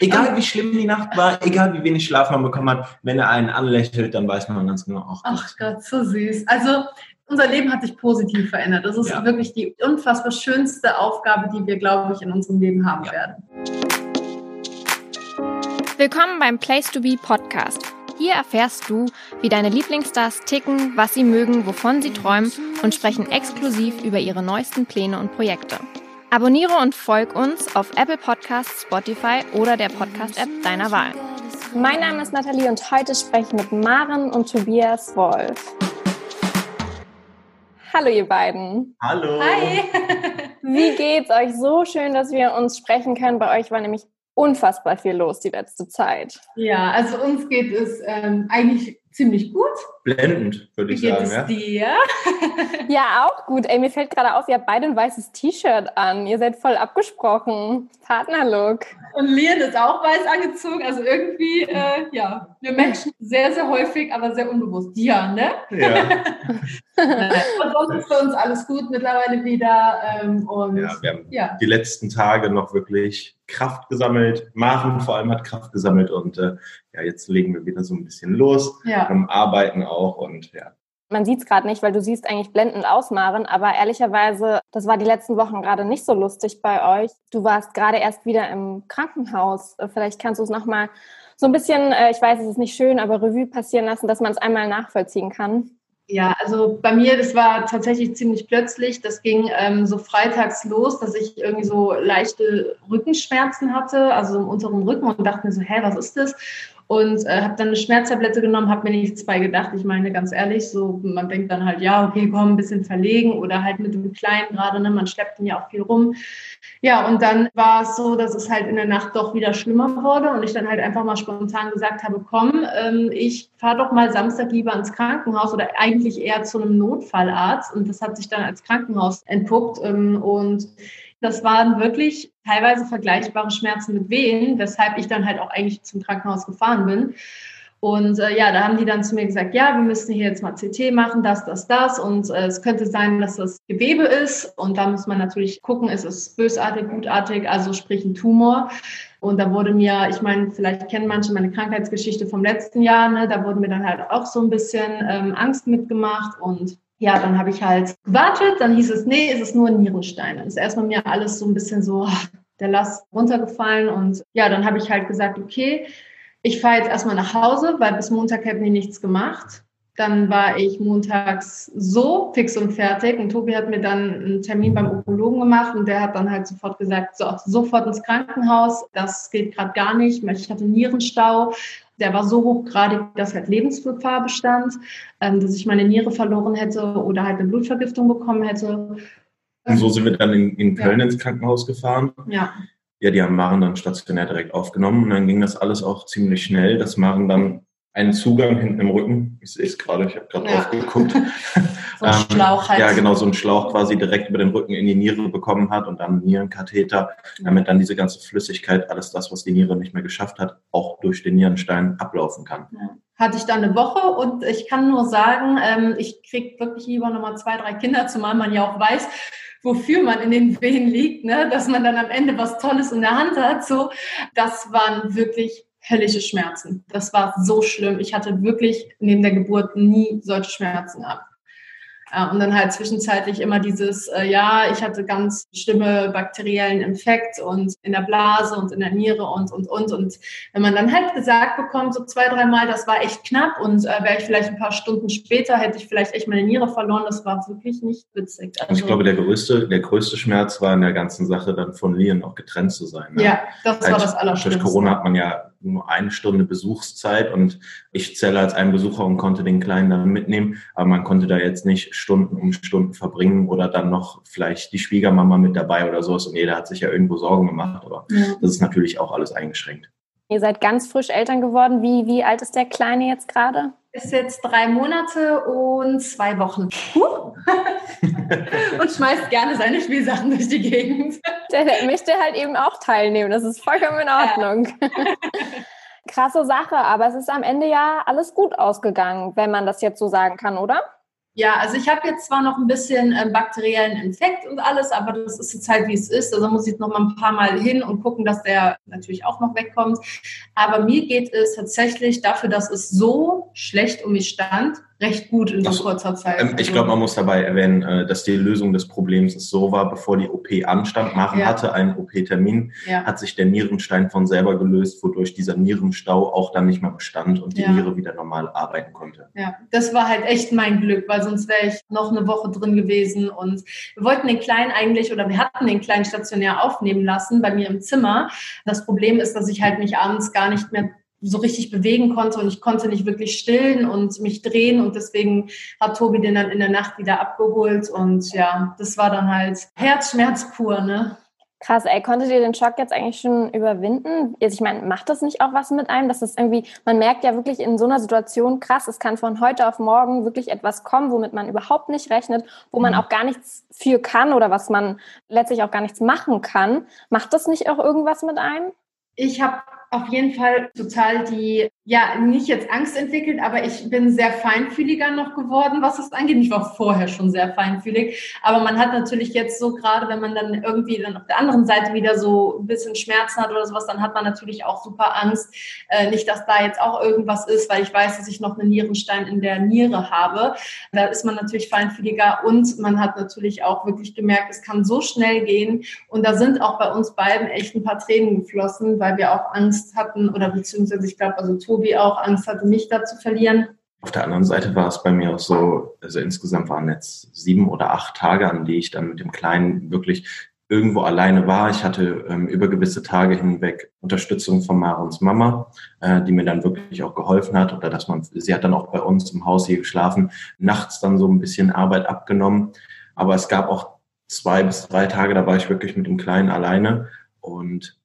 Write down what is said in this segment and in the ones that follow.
Egal wie schlimm die Nacht war, egal wie wenig Schlaf man bekommen hat, wenn er einen anlächelt, dann weiß man ganz genau, ach, ach Gott, so süß. Also unser Leben hat sich positiv verändert. Das ist ja. wirklich die unfassbar schönste Aufgabe, die wir, glaube ich, in unserem Leben haben ja. werden. Willkommen beim Place to Be Podcast. Hier erfährst du, wie deine Lieblingsstars ticken, was sie mögen, wovon sie träumen und sprechen exklusiv über ihre neuesten Pläne und Projekte. Abonniere und folg uns auf Apple Podcasts, Spotify oder der Podcast-App deiner Wahl. Mein Name ist Nathalie und heute spreche ich mit Maren und Tobias Wolf. Hallo ihr beiden. Hallo. Hi. Wie geht's euch? So schön, dass wir uns sprechen können. Bei euch war nämlich unfassbar viel los die letzte Zeit. Ja, also uns geht es ähm, eigentlich ziemlich gut. Blendend, würde ich Wie sagen. Es dir? ja, auch gut. Ey, mir fällt gerade auf, ihr habt beide ein weißes T-Shirt an. Ihr seid voll abgesprochen. Partnerlook. Und Lian ist auch weiß angezogen. Also irgendwie, äh, ja, wir Menschen sehr, sehr häufig, aber sehr unbewusst. Ja, ne? Ja. und sonst ist für uns alles gut mittlerweile wieder. Ähm, und ja, wir haben ja. die letzten Tage noch wirklich Kraft gesammelt. Maren vor allem hat Kraft gesammelt und äh, ja, jetzt legen wir wieder so ein bisschen los. Ja. Ähm, arbeiten auch und ja. Man sieht es gerade nicht, weil du siehst eigentlich blendend aus, Maren, aber ehrlicherweise, das war die letzten Wochen gerade nicht so lustig bei euch. Du warst gerade erst wieder im Krankenhaus. Äh, vielleicht kannst du es nochmal so ein bisschen, äh, ich weiß, es ist nicht schön, aber Revue passieren lassen, dass man es einmal nachvollziehen kann. Ja, also bei mir, das war tatsächlich ziemlich plötzlich. Das ging ähm, so freitags los, dass ich irgendwie so leichte Rückenschmerzen hatte, also im unteren Rücken und dachte mir so, hä, was ist das? Und äh, habe dann eine Schmerztablette genommen, habe mir nichts bei gedacht. Ich meine, ganz ehrlich, so man denkt dann halt, ja, okay, komm, ein bisschen verlegen oder halt mit dem Kleinen gerade, ne, man schleppt ihn ja auch viel rum. Ja, und dann war es so, dass es halt in der Nacht doch wieder schlimmer wurde und ich dann halt einfach mal spontan gesagt habe, komm, ähm, ich fahre doch mal Samstag lieber ins Krankenhaus oder eigentlich eher zu einem Notfallarzt und das hat sich dann als Krankenhaus entpuppt ähm, und das waren wirklich teilweise vergleichbare Schmerzen mit Wehen, weshalb ich dann halt auch eigentlich zum Krankenhaus gefahren bin. Und äh, ja, da haben die dann zu mir gesagt, ja, wir müssen hier jetzt mal CT machen, das, das, das. Und äh, es könnte sein, dass das Gewebe ist. Und da muss man natürlich gucken, ist es bösartig, gutartig, also sprich ein Tumor. Und da wurde mir, ich meine, vielleicht kennen manche meine Krankheitsgeschichte vom letzten Jahr, ne? da wurde mir dann halt auch so ein bisschen ähm, Angst mitgemacht und ja, dann habe ich halt gewartet, dann hieß es, nee, es ist nur ein Nierenstein. Dann ist erstmal mir alles so ein bisschen so ah, der Last runtergefallen und ja, dann habe ich halt gesagt, okay, ich fahre jetzt erstmal nach Hause, weil bis Montag hätten die nichts gemacht. Dann war ich montags so fix und fertig und Tobi hat mir dann einen Termin beim Onkologen gemacht und der hat dann halt sofort gesagt, so, sofort ins Krankenhaus, das geht gerade gar nicht, ich hatte Nierenstau der war so hochgradig, dass halt Lebensgefahr bestand, ähm, dass ich meine Niere verloren hätte oder halt eine Blutvergiftung bekommen hätte. Und so sind wir dann in, in Köln ja. ins Krankenhaus gefahren. Ja. Ja, die haben Maren dann stationär direkt aufgenommen und dann ging das alles auch ziemlich schnell, dass Maren dann einen Zugang hinten im Rücken, ich sehe es gerade, ich habe gerade ja. drauf geguckt. so ein Schlauch halt. Ja, genau, so ein Schlauch quasi direkt über den Rücken in die Niere bekommen hat und dann Nierenkatheter, damit dann diese ganze Flüssigkeit, alles das, was die Niere nicht mehr geschafft hat, auch durch den Nierenstein ablaufen kann. Ja. Hatte ich dann eine Woche und ich kann nur sagen, ähm, ich kriege wirklich lieber nochmal zwei, drei Kinder, zumal man ja auch weiß, wofür man in den Wehen liegt, ne? dass man dann am Ende was Tolles in der Hand hat. So, das waren wirklich höllische Schmerzen. Das war so schlimm. Ich hatte wirklich neben der Geburt nie solche Schmerzen gehabt. Äh, und dann halt zwischenzeitlich immer dieses, äh, ja, ich hatte ganz schlimme bakteriellen Infekt und in der Blase und in der Niere und, und, und. Und wenn man dann halt gesagt bekommt, so zwei, dreimal, das war echt knapp und äh, wäre ich vielleicht ein paar Stunden später, hätte ich vielleicht echt meine Niere verloren, das war wirklich nicht witzig. Also, ich glaube, der größte, der größte Schmerz war in der ganzen Sache dann von Lian auch getrennt zu sein. Ne? Ja, das halt, war das Allerschlimmste. Durch Corona hat man ja nur eine Stunde Besuchszeit und ich zähle als ein Besucher und konnte den Kleinen dann mitnehmen, aber man konnte da jetzt nicht Stunden um Stunden verbringen oder dann noch vielleicht die Schwiegermama mit dabei oder sowas und jeder hat sich ja irgendwo Sorgen gemacht, aber ja. das ist natürlich auch alles eingeschränkt. Ihr seid ganz frisch Eltern geworden. Wie, wie alt ist der Kleine jetzt gerade? Ist jetzt drei Monate und zwei Wochen. und schmeißt gerne seine Spielsachen durch die Gegend. Der, der möchte halt eben auch teilnehmen. Das ist vollkommen in Ordnung. Ja. Krasse Sache, aber es ist am Ende ja alles gut ausgegangen, wenn man das jetzt so sagen kann, oder? Ja, also ich habe jetzt zwar noch ein bisschen äh, bakteriellen Infekt und alles, aber das ist jetzt halt wie es ist. Also muss ich noch mal ein paar Mal hin und gucken, dass der natürlich auch noch wegkommt. Aber mir geht es tatsächlich dafür, dass es so schlecht um mich stand, recht gut in so also, kurzer Zeit. Ähm, ich glaube, man muss dabei erwähnen, äh, dass die Lösung des Problems so war, bevor die OP anstand. Maren ja. hatte einen OP-Termin, ja. hat sich der Nierenstein von selber gelöst, wodurch dieser Nierenstau auch dann nicht mehr bestand und die ja. Niere wieder normal arbeiten konnte. Ja, das war halt echt mein Glück, weil sonst wäre ich noch eine Woche drin gewesen und wir wollten den Kleinen eigentlich oder wir hatten den Kleinen stationär aufnehmen lassen bei mir im Zimmer. Das Problem ist, dass ich halt mich abends gar nicht mehr so richtig bewegen konnte und ich konnte nicht wirklich stillen und mich drehen und deswegen hat Tobi den dann in der Nacht wieder abgeholt und ja, das war dann halt Herzschmerz pur, ne? Krass, ey, konntet ihr den Schock jetzt eigentlich schon überwinden? Also ich meine, macht das nicht auch was mit einem? Dass das irgendwie, man merkt ja wirklich in so einer Situation, krass, es kann von heute auf morgen wirklich etwas kommen, womit man überhaupt nicht rechnet, wo man mhm. auch gar nichts für kann oder was man letztlich auch gar nichts machen kann. Macht das nicht auch irgendwas mit einem? Ich habe auf jeden Fall total die, ja, nicht jetzt Angst entwickelt, aber ich bin sehr feinfühliger noch geworden, was es angeht. Ich war vorher schon sehr feinfühlig, aber man hat natürlich jetzt so gerade, wenn man dann irgendwie dann auf der anderen Seite wieder so ein bisschen Schmerzen hat oder sowas, dann hat man natürlich auch super Angst, äh, nicht, dass da jetzt auch irgendwas ist, weil ich weiß, dass ich noch einen Nierenstein in der Niere habe. Da ist man natürlich feinfühliger und man hat natürlich auch wirklich gemerkt, es kann so schnell gehen und da sind auch bei uns beiden echt ein paar Tränen geflossen, weil wir auch Angst Angst hatten oder beziehungsweise ich glaube, also Tobi auch Angst hatte, mich da zu verlieren. Auf der anderen Seite war es bei mir auch so, also insgesamt waren jetzt sieben oder acht Tage, an die ich dann mit dem Kleinen wirklich irgendwo alleine war. Ich hatte ähm, über gewisse Tage hinweg Unterstützung von Marons Mama, äh, die mir dann wirklich auch geholfen hat oder dass man, sie hat dann auch bei uns im Haus hier geschlafen, nachts dann so ein bisschen Arbeit abgenommen. Aber es gab auch zwei bis drei Tage, da war ich wirklich mit dem Kleinen alleine und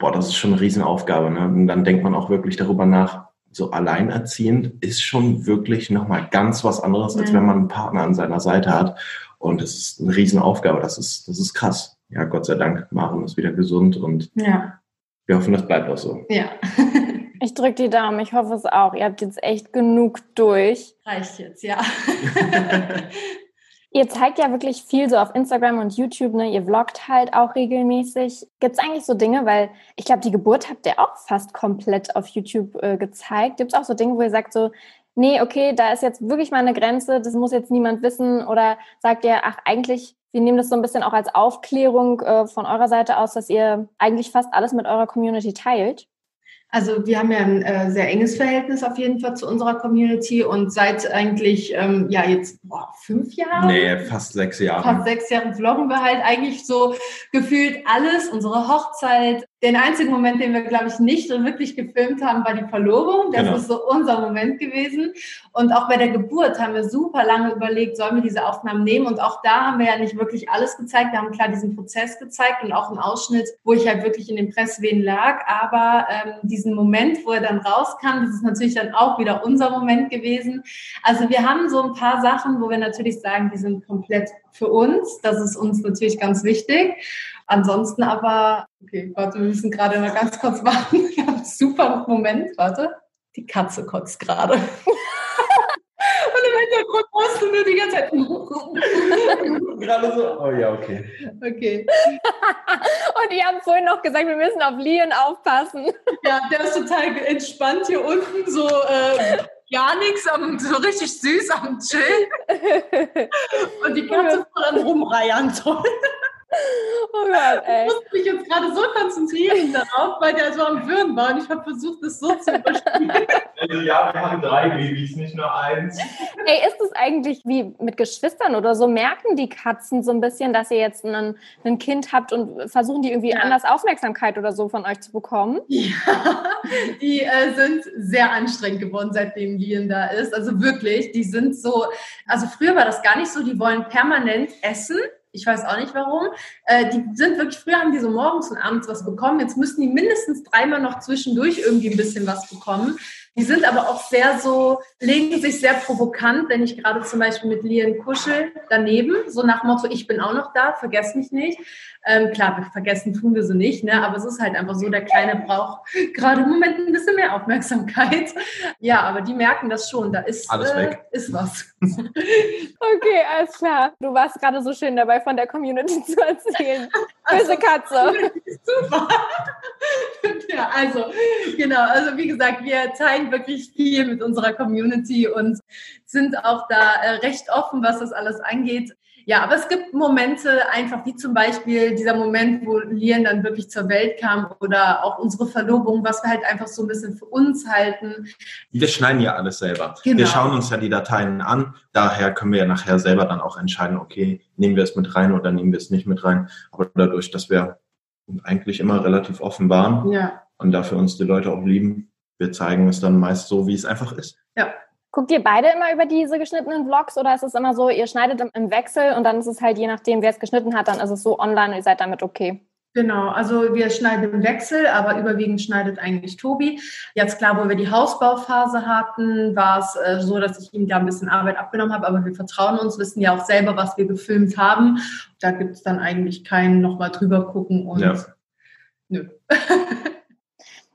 boah, das ist schon eine Riesenaufgabe. Ne? Und dann denkt man auch wirklich darüber nach, so alleinerziehend ist schon wirklich nochmal ganz was anderes, als wenn man einen Partner an seiner Seite hat. Und es ist eine Riesenaufgabe. Das ist, das ist krass. Ja, Gott sei Dank, Maren ist wieder gesund und ja. wir hoffen, das bleibt auch so. Ja. ich drücke die Daumen, ich hoffe es auch. Ihr habt jetzt echt genug durch. Reicht jetzt, ja. Ihr zeigt ja wirklich viel so auf Instagram und YouTube, ne? Ihr vloggt halt auch regelmäßig. Gibt es eigentlich so Dinge, weil ich glaube, die Geburt habt ihr auch fast komplett auf YouTube äh, gezeigt. Gibt es auch so Dinge, wo ihr sagt so, nee, okay, da ist jetzt wirklich mal eine Grenze, das muss jetzt niemand wissen? Oder sagt ihr, ach, eigentlich, wir nehmen das so ein bisschen auch als Aufklärung äh, von eurer Seite aus, dass ihr eigentlich fast alles mit eurer Community teilt? Also wir haben ja ein äh, sehr enges Verhältnis auf jeden Fall zu unserer Community und seit eigentlich, ähm, ja jetzt boah, fünf Jahren? Nee, fast sechs Jahre. Fast sechs Jahre vloggen wir halt eigentlich so gefühlt alles, unsere Hochzeit, den einzigen Moment, den wir, glaube ich, nicht so wirklich gefilmt haben, war die Verlobung. Das genau. ist so unser Moment gewesen. Und auch bei der Geburt haben wir super lange überlegt, sollen wir diese Aufnahmen nehmen? Und auch da haben wir ja nicht wirklich alles gezeigt. Wir haben klar diesen Prozess gezeigt und auch einen Ausschnitt, wo ich halt wirklich in den Presswehen lag. Aber ähm, diesen Moment, wo er dann rauskam, das ist natürlich dann auch wieder unser Moment gewesen. Also wir haben so ein paar Sachen, wo wir natürlich sagen, die sind komplett für uns. Das ist uns natürlich ganz wichtig. Ansonsten aber, okay, warte, wir müssen gerade mal ganz kurz warten. Ich habe einen super Moment, warte. Die Katze kotzt gerade. Und im Hintergrund musst du nur die ganze Zeit. gerade so. Oh ja, okay. Okay. Und die haben vorhin noch gesagt, wir müssen auf Leon aufpassen. Ja, der ist total entspannt hier unten, so äh, gar nichts, so richtig süß am Chill. Und die Katze voll am Rumreiern toll. Oh Gott, ey. Ich musste mich jetzt gerade so konzentrieren darauf, weil der so am Würgen war und ich habe versucht, das so zu überspielen. Also ja, wir haben drei Babys, nicht nur eins. Ey, ist es eigentlich wie mit Geschwistern oder so? Merken die Katzen so ein bisschen, dass ihr jetzt ein, ein Kind habt und versuchen die irgendwie ja. anders Aufmerksamkeit oder so von euch zu bekommen? Ja, die äh, sind sehr anstrengend geworden, seitdem Lien da ist. Also wirklich, die sind so, also früher war das gar nicht so, die wollen permanent essen ich weiß auch nicht warum. Äh, die sind wirklich, früher haben die so morgens und abends was bekommen. Jetzt müssen die mindestens dreimal noch zwischendurch irgendwie ein bisschen was bekommen. Die sind aber auch sehr so, legen sich sehr provokant, wenn ich gerade zum Beispiel mit Lien kuschel daneben, so nach Motto, ich bin auch noch da, vergess mich nicht. Ähm, klar, vergessen tun wir sie nicht, ne? aber es ist halt einfach so, der Kleine braucht gerade im Moment ein bisschen mehr Aufmerksamkeit. Ja, aber die merken das schon, da ist, Alles weg. Äh, ist was. okay, alles klar. Du warst gerade so schön dabei, von der Community zu erzählen. Böse Katze. Super. ja, also, genau. Also, wie gesagt, wir teilen wirklich viel mit unserer Community und sind auch da äh, recht offen, was das alles angeht. Ja, aber es gibt Momente einfach, wie zum Beispiel dieser Moment, wo Lien dann wirklich zur Welt kam oder auch unsere Verlobung, was wir halt einfach so ein bisschen für uns halten. Wir schneiden ja alles selber. Genau. Wir schauen uns ja die Dateien an. Daher können wir ja nachher selber dann auch entscheiden, okay, nehmen wir es mit rein oder nehmen wir es nicht mit rein. Aber dadurch, dass wir eigentlich immer relativ offen waren ja. und dafür uns die Leute auch lieben, wir zeigen es dann meist so, wie es einfach ist. Ja, Guckt ihr beide immer über diese geschnittenen Vlogs oder ist es immer so, ihr schneidet im Wechsel und dann ist es halt je nachdem, wer es geschnitten hat, dann ist es so online und ihr seid damit okay? Genau, also wir schneiden im Wechsel, aber überwiegend schneidet eigentlich Tobi. Jetzt klar, wo wir die Hausbauphase hatten, war es äh, so, dass ich ihm da ein bisschen Arbeit abgenommen habe, aber wir vertrauen uns, wissen ja auch selber, was wir gefilmt haben. Da gibt es dann eigentlich keinen nochmal drüber gucken und ja. nö.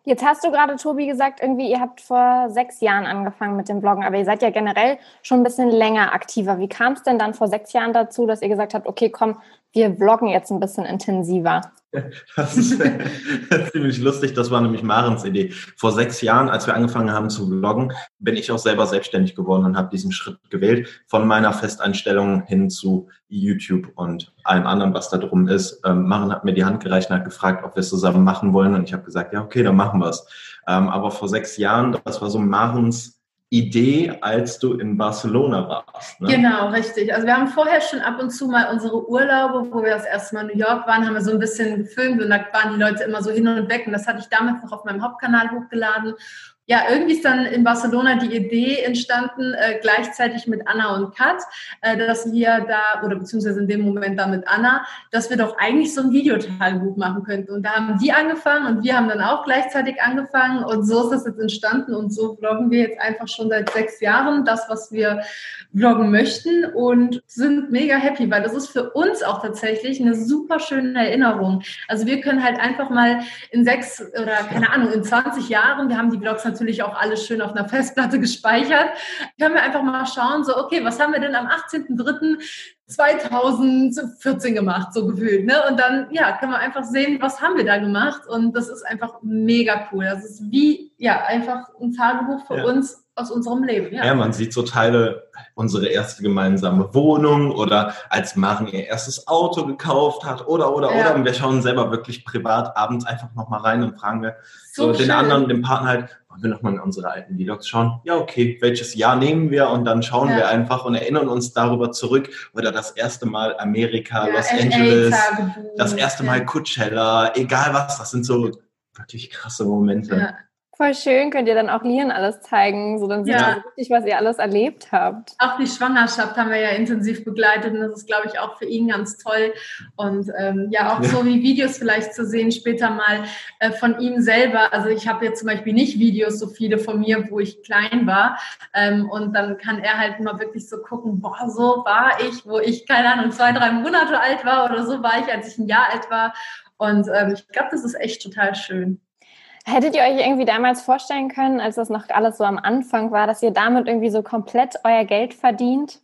Jetzt hast du gerade, Tobi, gesagt, irgendwie, ihr habt vor sechs Jahren angefangen mit dem Bloggen, aber ihr seid ja generell schon ein bisschen länger aktiver. Wie kam es denn dann vor sechs Jahren dazu, dass ihr gesagt habt, okay, komm, wir vloggen jetzt ein bisschen intensiver? Das ist ziemlich lustig. Das war nämlich Marens Idee. Vor sechs Jahren, als wir angefangen haben zu vloggen, bin ich auch selber selbstständig geworden und habe diesen Schritt gewählt von meiner Festeinstellung hin zu YouTube und allem anderen, was da drum ist. Ähm, Maren hat mir die Hand gereicht und hat gefragt, ob wir es zusammen machen wollen. Und ich habe gesagt, ja, okay, dann machen wir es. Ähm, aber vor sechs Jahren, das war so Marens Idee, als du in Barcelona warst. Ne? Genau, richtig. Also wir haben vorher schon ab und zu mal unsere Urlaube, wo wir das erste Mal in New York waren, haben wir so ein bisschen gefilmt und da waren die Leute immer so hin und weg und das hatte ich damals noch auf meinem Hauptkanal hochgeladen ja, irgendwie ist dann in Barcelona die Idee entstanden, äh, gleichzeitig mit Anna und Kat, äh, dass wir da, oder beziehungsweise in dem Moment dann mit Anna, dass wir doch eigentlich so ein Videotagebuch machen könnten. Und da haben die angefangen und wir haben dann auch gleichzeitig angefangen und so ist das jetzt entstanden und so vloggen wir jetzt einfach schon seit sechs Jahren das, was wir vloggen möchten und sind mega happy, weil das ist für uns auch tatsächlich eine super schöne Erinnerung. Also wir können halt einfach mal in sechs oder keine Ahnung, in 20 Jahren, wir haben die Vlogs natürlich auch alles schön auf einer Festplatte gespeichert, können wir einfach mal schauen, so okay, was haben wir denn am 18.03. 2014 gemacht, so gefühlt. Ne? Und dann, ja, können wir einfach sehen, was haben wir da gemacht. Und das ist einfach mega cool. Das ist wie, ja, einfach ein Tagebuch für ja. uns aus unserem Leben. Ja. ja, man sieht so Teile, unsere erste gemeinsame Wohnung oder als Maren ihr erstes Auto gekauft hat oder, oder, ja. oder. Und wir schauen selber wirklich privat abends einfach nochmal rein und fragen wir so, so den anderen, den Partner halt, wollen wir nochmal in unsere alten Vlogs schauen? Ja, okay, welches Jahr nehmen wir? Und dann schauen ja. wir einfach und erinnern uns darüber zurück. Oder das erste Mal Amerika, Los Angeles, das erste Mal Coachella, egal was, das sind so wirklich krasse Momente. Voll schön, könnt ihr dann auch Lian alles zeigen, so dann sieht ja. man richtig, was ihr alles erlebt habt. Auch die Schwangerschaft haben wir ja intensiv begleitet und das ist, glaube ich, auch für ihn ganz toll. Und ähm, ja, auch ja. so wie Videos vielleicht zu sehen später mal äh, von ihm selber. Also ich habe jetzt zum Beispiel nicht Videos so viele von mir, wo ich klein war. Ähm, und dann kann er halt mal wirklich so gucken, boah, so war ich, wo ich, keine Ahnung, zwei, drei Monate alt war oder so war ich, als ich ein Jahr alt war. Und ähm, ich glaube, das ist echt total schön. Hättet ihr euch irgendwie damals vorstellen können, als das noch alles so am Anfang war, dass ihr damit irgendwie so komplett euer Geld verdient?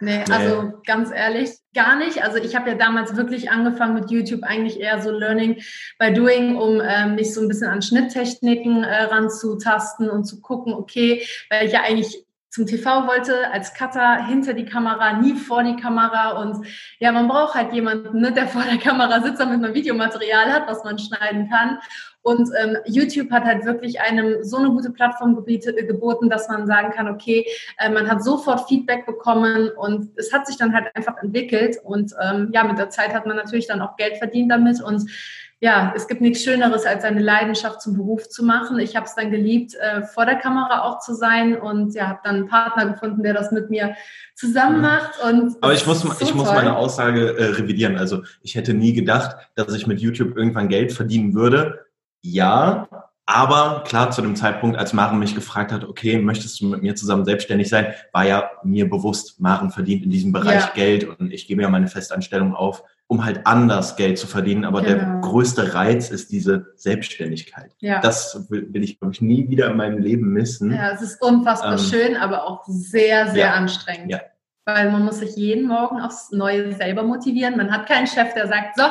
Nee, also ganz ehrlich, gar nicht. Also ich habe ja damals wirklich angefangen mit YouTube eigentlich eher so Learning by Doing, um ähm, mich so ein bisschen an Schnitttechniken äh, ranzutasten und zu gucken, okay, weil ich ja eigentlich zum TV wollte, als Cutter hinter die Kamera, nie vor die Kamera. Und ja, man braucht halt jemanden, ne, der vor der Kamera sitzt, damit man Videomaterial hat, was man schneiden kann. Und ähm, YouTube hat halt wirklich einem so eine gute Plattform gebiete, äh, geboten, dass man sagen kann, okay, äh, man hat sofort Feedback bekommen und es hat sich dann halt einfach entwickelt. Und ähm, ja, mit der Zeit hat man natürlich dann auch Geld verdient damit. Und ja, es gibt nichts Schöneres, als eine Leidenschaft zum Beruf zu machen. Ich habe es dann geliebt, äh, vor der Kamera auch zu sein und ja, habe dann einen Partner gefunden, der das mit mir zusammen mhm. macht. Und Aber ich muss, so ich muss meine Aussage äh, revidieren. Also ich hätte nie gedacht, dass ich mit YouTube irgendwann Geld verdienen würde ja, Aber klar, zu dem Zeitpunkt, als Maren mich gefragt hat, okay, möchtest du mit mir zusammen selbstständig sein, war ja mir bewusst, Maren verdient in diesem Bereich ja. Geld und ich gebe ja meine Festanstellung auf, um halt anders Geld zu verdienen. Aber genau. der größte Reiz ist diese Selbstständigkeit. Ja. Das will, ich, glaube ich, nie wieder in meinem Leben missen. Ja, es ist unfassbar ähm, schön, aber auch sehr, sehr ja. anstrengend. Ja. Weil man muss sich jeden Morgen aufs Neue selber motivieren. Man hat keinen Chef, der sagt, so,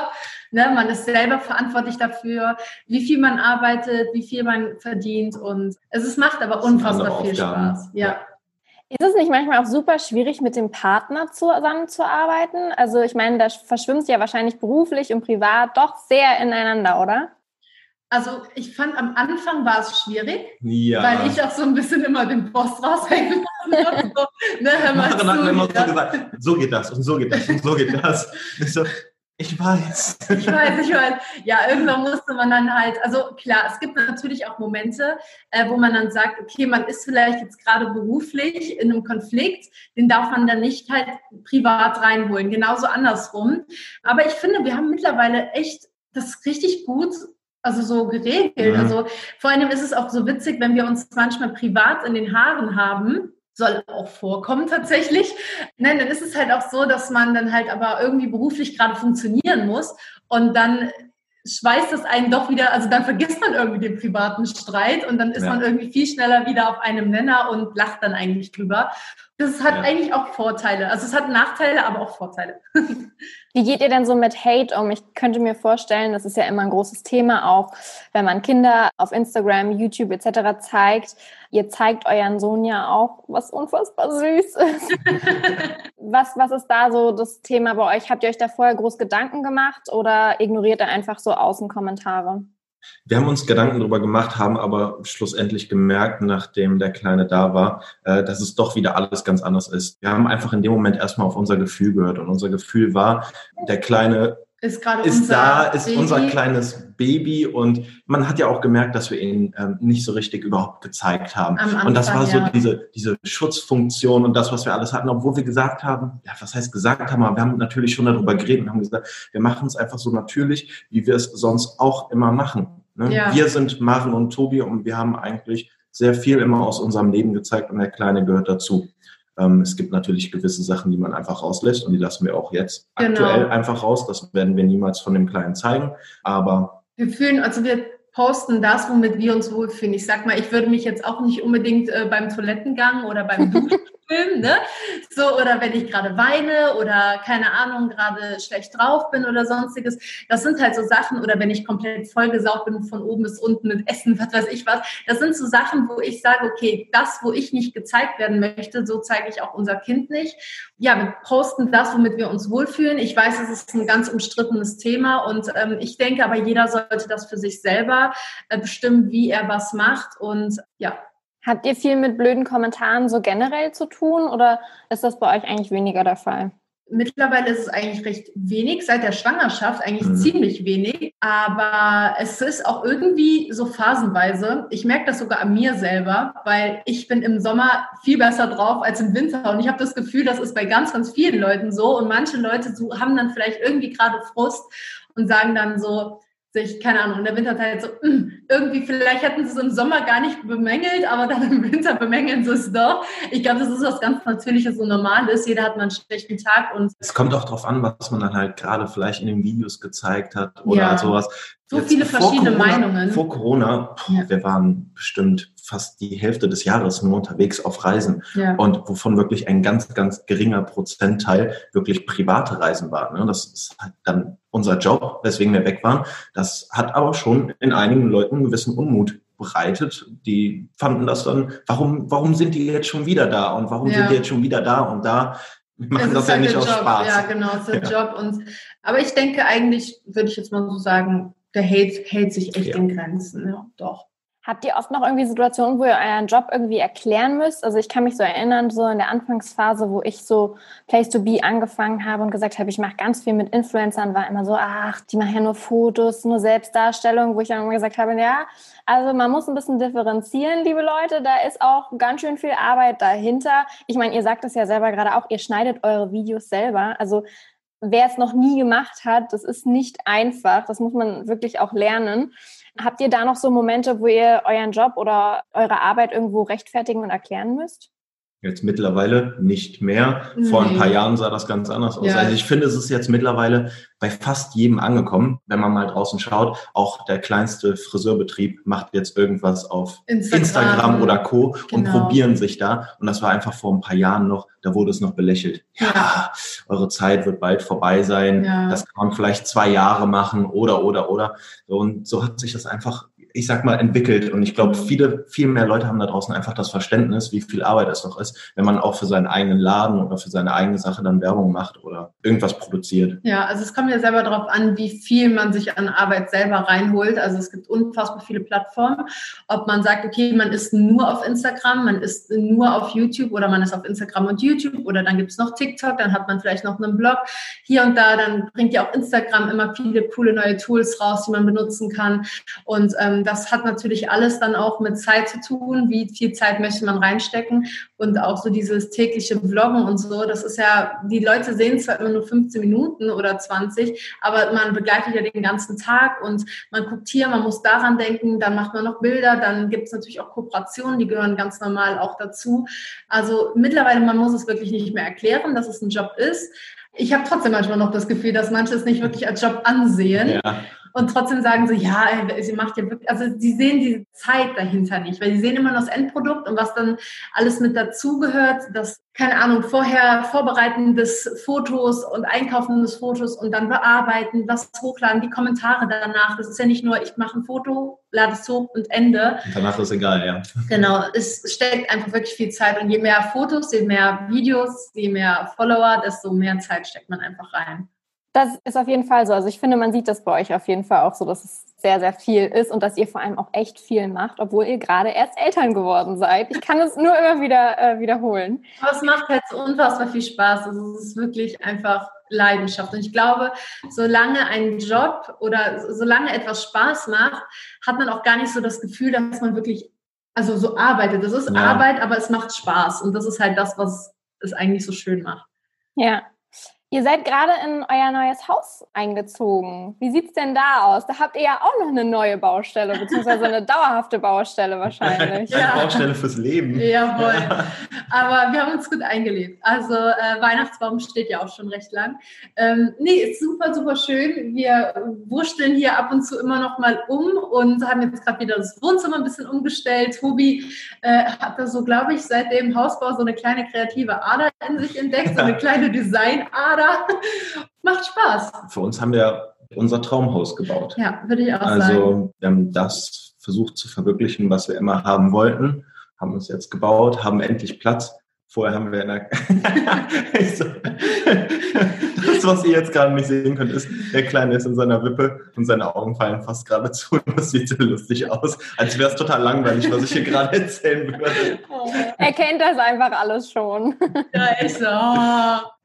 Ne, man ist selber verantwortlich dafür, wie viel man arbeitet, wie viel man verdient und es ist, macht aber unfassbar viel. Spaß. Ja. Ist es nicht manchmal auch super schwierig, mit dem Partner zusammenzuarbeiten? Also ich meine, da verschwimmt ja wahrscheinlich beruflich und privat doch sehr ineinander, oder? Also ich fand am Anfang war es schwierig, ja. weil ich auch so ein bisschen immer den Boss raushängen lassen so, ne, so gesagt, so geht das und so geht das und so geht das. Ich so, ich weiß. Ich weiß, ich weiß. Ja, irgendwann musste man dann halt, also klar, es gibt natürlich auch Momente, äh, wo man dann sagt, okay, man ist vielleicht jetzt gerade beruflich in einem Konflikt, den darf man dann nicht halt privat reinholen. Genauso andersrum. Aber ich finde, wir haben mittlerweile echt das richtig gut also so geregelt. Mhm. Also vor allem ist es auch so witzig, wenn wir uns manchmal privat in den Haaren haben soll auch vorkommen tatsächlich. Nein, dann ist es halt auch so, dass man dann halt aber irgendwie beruflich gerade funktionieren muss und dann schweißt es einen doch wieder, also dann vergisst man irgendwie den privaten Streit und dann ist ja. man irgendwie viel schneller wieder auf einem Nenner und lacht dann eigentlich drüber. Das hat ja. eigentlich auch Vorteile. Also es hat Nachteile, aber auch Vorteile. Wie geht ihr denn so mit Hate um? Ich könnte mir vorstellen, das ist ja immer ein großes Thema, auch wenn man Kinder auf Instagram, YouTube etc. zeigt. Ihr zeigt euren Sohn ja auch, was unfassbar süß ist. was, was ist da so das Thema bei euch? Habt ihr euch da vorher groß Gedanken gemacht oder ignoriert ihr einfach so Außenkommentare? Wir haben uns Gedanken darüber gemacht, haben aber schlussendlich gemerkt, nachdem der Kleine da war, äh, dass es doch wieder alles ganz anders ist. Wir haben einfach in dem Moment erstmal auf unser Gefühl gehört und unser Gefühl war, der Kleine ist, ist da, ist Baby. unser kleines Baby und man hat ja auch gemerkt, dass wir ihn ähm, nicht so richtig überhaupt gezeigt haben. Anfang, und das war so ja. diese, diese Schutzfunktion und das, was wir alles hatten, obwohl wir gesagt haben, ja, was heißt gesagt haben, aber wir haben natürlich schon darüber geredet und haben gesagt, wir machen es einfach so natürlich, wie wir es sonst auch immer machen. Ne? Ja. Wir sind Maren und Tobi und wir haben eigentlich sehr viel immer aus unserem Leben gezeigt und der Kleine gehört dazu. Ähm, es gibt natürlich gewisse Sachen, die man einfach rauslässt und die lassen wir auch jetzt genau. aktuell einfach raus. Das werden wir niemals von dem Kleinen zeigen. Aber wir fühlen, also wir posten das, womit wir uns wohlfühlen. Ich sag mal, ich würde mich jetzt auch nicht unbedingt äh, beim Toilettengang oder beim Duschen filmen, ne? So, oder wenn ich gerade weine oder keine Ahnung, gerade schlecht drauf bin oder sonstiges. Das sind halt so Sachen, oder wenn ich komplett vollgesaugt bin von oben bis unten mit Essen, was weiß ich was. Das sind so Sachen, wo ich sage, okay, das, wo ich nicht gezeigt werden möchte, so zeige ich auch unser Kind nicht. Ja, wir posten das, womit wir uns wohlfühlen. Ich weiß, es ist ein ganz umstrittenes Thema und ähm, ich denke aber, jeder sollte das für sich selber äh, bestimmen, wie er was macht und ja, Habt ihr viel mit blöden Kommentaren so generell zu tun oder ist das bei euch eigentlich weniger der Fall? Mittlerweile ist es eigentlich recht wenig, seit der Schwangerschaft eigentlich mhm. ziemlich wenig, aber es ist auch irgendwie so phasenweise. Ich merke das sogar an mir selber, weil ich bin im Sommer viel besser drauf als im Winter und ich habe das Gefühl, das ist bei ganz, ganz vielen Leuten so und manche Leute so, haben dann vielleicht irgendwie gerade Frust und sagen dann so, sich, keine Ahnung, in der Winterzeit so, hm, irgendwie, vielleicht hätten sie es im Sommer gar nicht bemängelt, aber dann im Winter bemängeln sie es doch. Ich glaube, das ist was ganz Natürliches und Normales. Jeder hat mal einen schlechten Tag und. Es kommt auch darauf an, was man dann halt gerade vielleicht in den Videos gezeigt hat oder ja. sowas. So Jetzt viele verschiedene Corona, Meinungen. Vor Corona, boah, ja. wir waren bestimmt fast die Hälfte des Jahres nur unterwegs auf Reisen ja. und wovon wirklich ein ganz, ganz geringer Prozentteil wirklich private Reisen waren. Ne? Das ist halt dann unser Job, weswegen wir weg waren. Das hat aber schon in einigen Leuten einen gewissen Unmut bereitet. Die fanden das dann, warum, warum sind die jetzt schon wieder da und warum ja. sind die jetzt schon wieder da und da? Wir machen das, das ja halt nicht aus Job. Spaß. Ja, genau, es ist der. Job. Und, aber ich denke eigentlich, würde ich jetzt mal so sagen, der Hate hält sich echt ja. in Grenzen. Ja, doch. Habt ihr oft noch irgendwie Situationen, wo ihr euren Job irgendwie erklären müsst? Also ich kann mich so erinnern, so in der Anfangsphase, wo ich so Place to Be angefangen habe und gesagt habe, ich mache ganz viel mit Influencern, war immer so, ach, die machen ja nur Fotos, nur Selbstdarstellung, wo ich dann immer gesagt habe, ja, also man muss ein bisschen differenzieren, liebe Leute, da ist auch ganz schön viel Arbeit dahinter. Ich meine, ihr sagt es ja selber gerade auch, ihr schneidet eure Videos selber. Also wer es noch nie gemacht hat, das ist nicht einfach, das muss man wirklich auch lernen. Habt ihr da noch so Momente, wo ihr euren Job oder eure Arbeit irgendwo rechtfertigen und erklären müsst? Jetzt mittlerweile nicht mehr. Vor ein paar Jahren sah das ganz anders aus. Ja. Also ich finde, es ist jetzt mittlerweile bei fast jedem angekommen, wenn man mal draußen schaut. Auch der kleinste Friseurbetrieb macht jetzt irgendwas auf Instagram, Instagram oder Co. Genau. und probieren sich da. Und das war einfach vor ein paar Jahren noch, da wurde es noch belächelt. Ja, ja. eure Zeit wird bald vorbei sein. Ja. Das kann man vielleicht zwei Jahre machen oder, oder, oder. Und so hat sich das einfach ich sag mal, entwickelt. Und ich glaube, viele, viel mehr Leute haben da draußen einfach das Verständnis, wie viel Arbeit es doch ist, wenn man auch für seinen eigenen Laden oder für seine eigene Sache dann Werbung macht oder irgendwas produziert. Ja, also es kommt ja selber darauf an, wie viel man sich an Arbeit selber reinholt. Also es gibt unfassbar viele Plattformen. Ob man sagt, okay, man ist nur auf Instagram, man ist nur auf YouTube oder man ist auf Instagram und YouTube oder dann gibt es noch TikTok, dann hat man vielleicht noch einen Blog. Hier und da, dann bringt ja auch Instagram immer viele coole neue Tools raus, die man benutzen kann. Und ähm, das hat natürlich alles dann auch mit Zeit zu tun. Wie viel Zeit möchte man reinstecken? Und auch so dieses tägliche Vloggen und so. Das ist ja, die Leute sehen zwar immer nur 15 Minuten oder 20, aber man begleitet ja den ganzen Tag und man guckt hier, man muss daran denken, dann macht man noch Bilder, dann gibt es natürlich auch Kooperationen, die gehören ganz normal auch dazu. Also mittlerweile, man muss es wirklich nicht mehr erklären, dass es ein Job ist. Ich habe trotzdem manchmal noch das Gefühl, dass manche es nicht wirklich als Job ansehen. Ja. Und trotzdem sagen sie, ja, sie macht ja wirklich, also sie sehen die Zeit dahinter nicht, weil sie sehen immer noch das Endprodukt und was dann alles mit dazugehört, das, keine Ahnung, vorher Vorbereiten des Fotos und Einkaufen des Fotos und dann bearbeiten, was hochladen, die Kommentare danach. Das ist ja nicht nur, ich mache ein Foto, lade es hoch und Ende. Und danach ist egal, ja. Genau, es steckt einfach wirklich viel Zeit und je mehr Fotos, je mehr Videos, je mehr Follower, desto mehr Zeit steckt man einfach rein. Das ist auf jeden Fall so. Also ich finde, man sieht das bei euch auf jeden Fall auch so, dass es sehr, sehr viel ist und dass ihr vor allem auch echt viel macht, obwohl ihr gerade erst Eltern geworden seid. Ich kann es nur immer wieder äh, wiederholen. Aber es macht halt so unfassbar viel Spaß. Also es ist wirklich einfach Leidenschaft. Und ich glaube, solange ein Job oder solange etwas Spaß macht, hat man auch gar nicht so das Gefühl, dass man wirklich also so arbeitet. Das ist ja. Arbeit, aber es macht Spaß. Und das ist halt das, was es eigentlich so schön macht. Ja, Ihr seid gerade in euer neues Haus eingezogen. Wie sieht es denn da aus? Da habt ihr ja auch noch eine neue Baustelle, beziehungsweise eine dauerhafte Baustelle wahrscheinlich. Eine ja. Baustelle fürs Leben. Jawohl. Ja. Aber wir haben uns gut eingelebt. Also äh, Weihnachtsbaum steht ja auch schon recht lang. Ähm, nee, ist super, super schön. Wir wursteln hier ab und zu immer noch mal um und haben jetzt gerade wieder das Wohnzimmer ein bisschen umgestellt. Tobi äh, hat da so, glaube ich, seit dem Hausbau so eine kleine kreative Ader in sich entdeckt, so eine kleine Designader oder? Macht Spaß. Für uns haben wir unser Traumhaus gebaut. Ja, würde ich auch also, sagen. Also wir haben das versucht zu verwirklichen, was wir immer haben wollten, haben uns jetzt gebaut, haben endlich Platz. Vorher haben wir in der das, was ihr jetzt gerade nicht sehen könnt, ist, der Kleine ist in seiner Wippe und seine Augen fallen fast gerade zu das sieht so lustig aus, als wäre es total langweilig, was ich hier gerade erzählen würde. Oh. Er kennt das einfach alles schon. Ja, ist so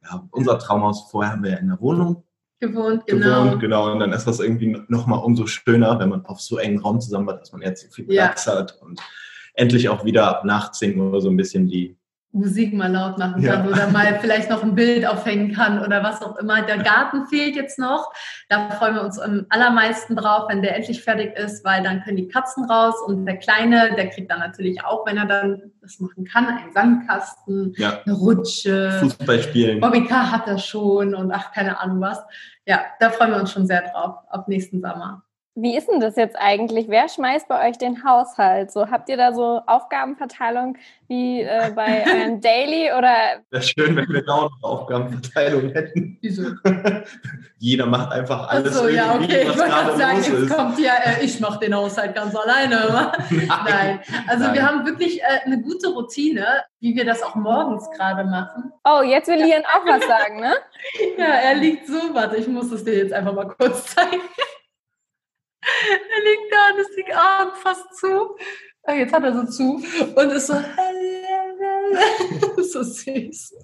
ja, unser Traumhaus, vorher haben wir ja in der Wohnung gewohnt, genau. Gewohnt, genau. Und dann ist das irgendwie nochmal umso schöner, wenn man auf so engen Raum zusammen war, dass man jetzt so viel Platz ja. hat und endlich auch wieder nach 10 Uhr so ein bisschen die Musik mal laut machen kann ja. oder mal vielleicht noch ein Bild aufhängen kann oder was auch immer. Der Garten fehlt jetzt noch. Da freuen wir uns am allermeisten drauf, wenn der endlich fertig ist, weil dann können die Katzen raus und der Kleine, der kriegt dann natürlich auch, wenn er dann das machen kann, einen Sandkasten, ja. eine Rutsche. Fußball spielen. Bobby K. hat das schon und ach, keine Ahnung was. Ja, da freuen wir uns schon sehr drauf, auf nächsten Sommer. Wie ist denn das jetzt eigentlich? Wer schmeißt bei euch den Haushalt? So habt ihr da so Aufgabenverteilung wie äh, bei eurem Daily oder? Wäre schön, wenn wir da auch eine Aufgabenverteilung hätten. Wieso? Jeder macht einfach alles Ach so, ja, okay. Ich wollte sagen, jetzt kommt ja, äh, ich mache den Haushalt ganz alleine. Nein. Nein. Also Nein. wir haben wirklich äh, eine gute Routine, wie wir das auch morgens gerade machen. Oh, jetzt will Lian auch was sagen, ne? ja, er liegt so, warte, ich muss es dir jetzt einfach mal kurz zeigen. Er liegt da und ist die Augen fast zu. Ah, jetzt hat er so zu und ist so, so süß.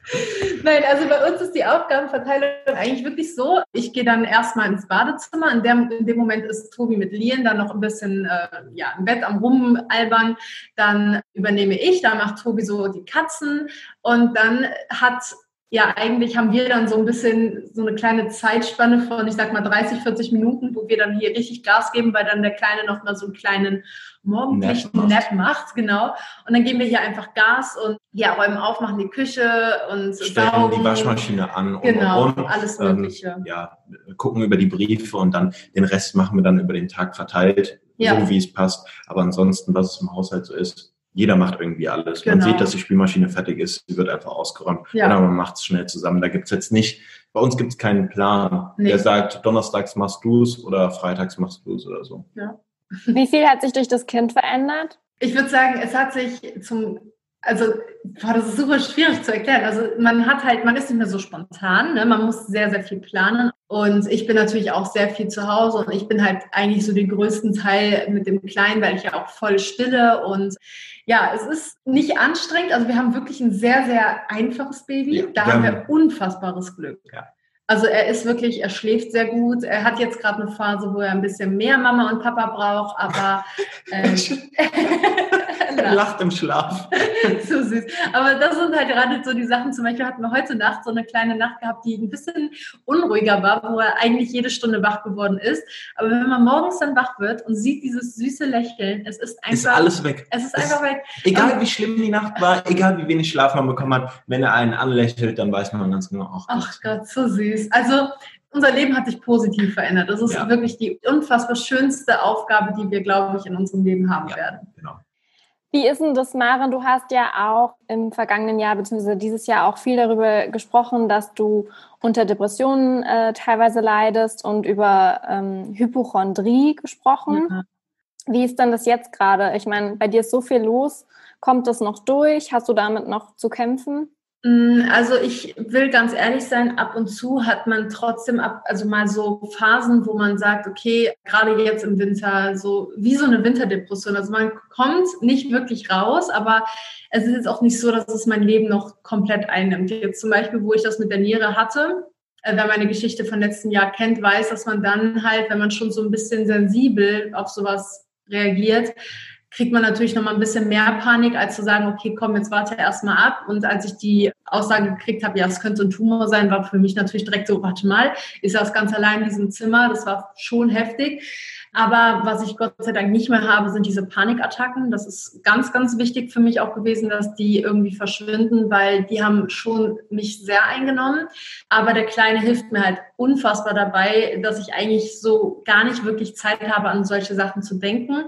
Nein, also bei uns ist die Aufgabenverteilung eigentlich wirklich so. Ich gehe dann erstmal ins Badezimmer. In dem, in dem Moment ist Tobi mit Lien dann noch ein bisschen äh, ja, im Bett am Rumalbern. Dann übernehme ich, da macht Tobi so die Katzen und dann hat ja, eigentlich haben wir dann so ein bisschen so eine kleine Zeitspanne von, ich sag mal, 30, 40 Minuten, wo wir dann hier richtig Gas geben, weil dann der Kleine noch mal so einen kleinen morgendlichen Nap, Nap macht, genau. Und dann geben wir hier einfach Gas und ja, räumen auf, machen die Küche und stellen saugen. die Waschmaschine an und, genau, und, und. alles ähm, Mögliche. Ähm, ja, gucken über die Briefe und dann den Rest machen wir dann über den Tag verteilt, ja. so wie es passt. Aber ansonsten, was es im Haushalt so ist, jeder macht irgendwie alles. Genau. Man sieht, dass die Spielmaschine fertig ist, sie wird einfach ausgeräumt. Ja. Oder man macht es schnell zusammen. Da gibt's jetzt nicht, bei uns gibt's keinen Plan, nee. der sagt, donnerstags machst du's oder freitags machst du's oder so. Ja. Wie viel hat sich durch das Kind verändert? Ich würde sagen, es hat sich zum also boah, das ist super schwierig zu erklären. Also man hat halt, man ist nicht mehr so spontan, ne? man muss sehr, sehr viel planen. Und ich bin natürlich auch sehr viel zu Hause und ich bin halt eigentlich so den größten Teil mit dem Kleinen, weil ich ja auch voll stille und ja, es ist nicht anstrengend. Also wir haben wirklich ein sehr, sehr einfaches Baby. Ja, da haben wir unfassbares Glück. Ja. Also er ist wirklich, er schläft sehr gut. Er hat jetzt gerade eine Phase, wo er ein bisschen mehr Mama und Papa braucht, aber ähm, er lacht im Schlaf. so süß. Aber das sind halt gerade so die Sachen. Zum Beispiel hatten wir heute Nacht so eine kleine Nacht gehabt, die ein bisschen unruhiger war, wo er eigentlich jede Stunde wach geworden ist. Aber wenn man morgens dann wach wird und sieht dieses süße Lächeln, es ist einfach. Ist alles weg. Es ist einfach weg. Egal wie schlimm die Nacht war, egal wie wenig Schlaf man bekommen hat, wenn er einen anlächelt, dann weiß man ganz genau, ach, ach Gott, so süß. Also unser Leben hat sich positiv verändert. Das ist ja. wirklich die unfassbar schönste Aufgabe, die wir, glaube ich, in unserem Leben haben ja, werden. Genau. Wie ist denn das, Maren? Du hast ja auch im vergangenen Jahr bzw. dieses Jahr auch viel darüber gesprochen, dass du unter Depressionen äh, teilweise leidest und über ähm, Hypochondrie gesprochen. Mhm. Wie ist denn das jetzt gerade? Ich meine, bei dir ist so viel los. Kommt das noch durch? Hast du damit noch zu kämpfen? Mm, also ich will ganz ehrlich sein, ab und zu hat man trotzdem ab, also mal so Phasen, wo man sagt, okay, gerade jetzt im Winter, so wie so eine Winterdepression. Also man kommt nicht wirklich raus, aber es ist jetzt auch nicht so, dass es mein Leben noch komplett einnimmt. Jetzt zum Beispiel, wo ich das mit der Niere hatte, äh, wer meine Geschichte von letzten Jahr kennt, weiß, dass man dann halt, wenn man schon so ein bisschen sensibel auf sowas reagiert, kriegt man natürlich noch mal ein bisschen mehr Panik, als zu sagen, okay, komm, jetzt warte erstmal ab. Und als ich die Aussage gekriegt habe, ja, es könnte ein Tumor sein, war für mich natürlich direkt so, warte mal, ist das ganz allein in diesem Zimmer? Das war schon heftig. Aber was ich Gott sei Dank nicht mehr habe, sind diese Panikattacken. Das ist ganz, ganz wichtig für mich auch gewesen, dass die irgendwie verschwinden, weil die haben schon mich sehr eingenommen. Aber der Kleine hilft mir halt unfassbar dabei, dass ich eigentlich so gar nicht wirklich Zeit habe, an solche Sachen zu denken.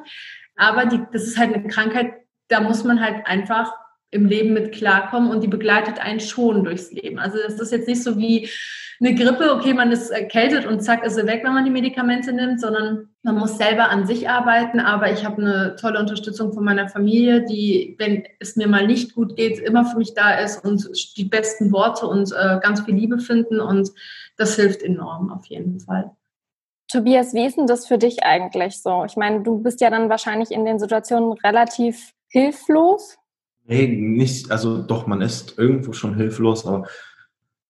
Aber die, das ist halt eine Krankheit, da muss man halt einfach im Leben mit klarkommen und die begleitet einen schon durchs Leben. Also das ist jetzt nicht so wie eine Grippe, okay, man ist erkältet und zack ist sie weg, wenn man die Medikamente nimmt, sondern man muss selber an sich arbeiten. Aber ich habe eine tolle Unterstützung von meiner Familie, die, wenn es mir mal nicht gut geht, immer für mich da ist und die besten Worte und äh, ganz viel Liebe finden und das hilft enorm auf jeden Fall. Tobias, wie ist denn das für dich eigentlich so? Ich meine, du bist ja dann wahrscheinlich in den Situationen relativ hilflos. Nee, nicht, also doch, man ist irgendwo schon hilflos, aber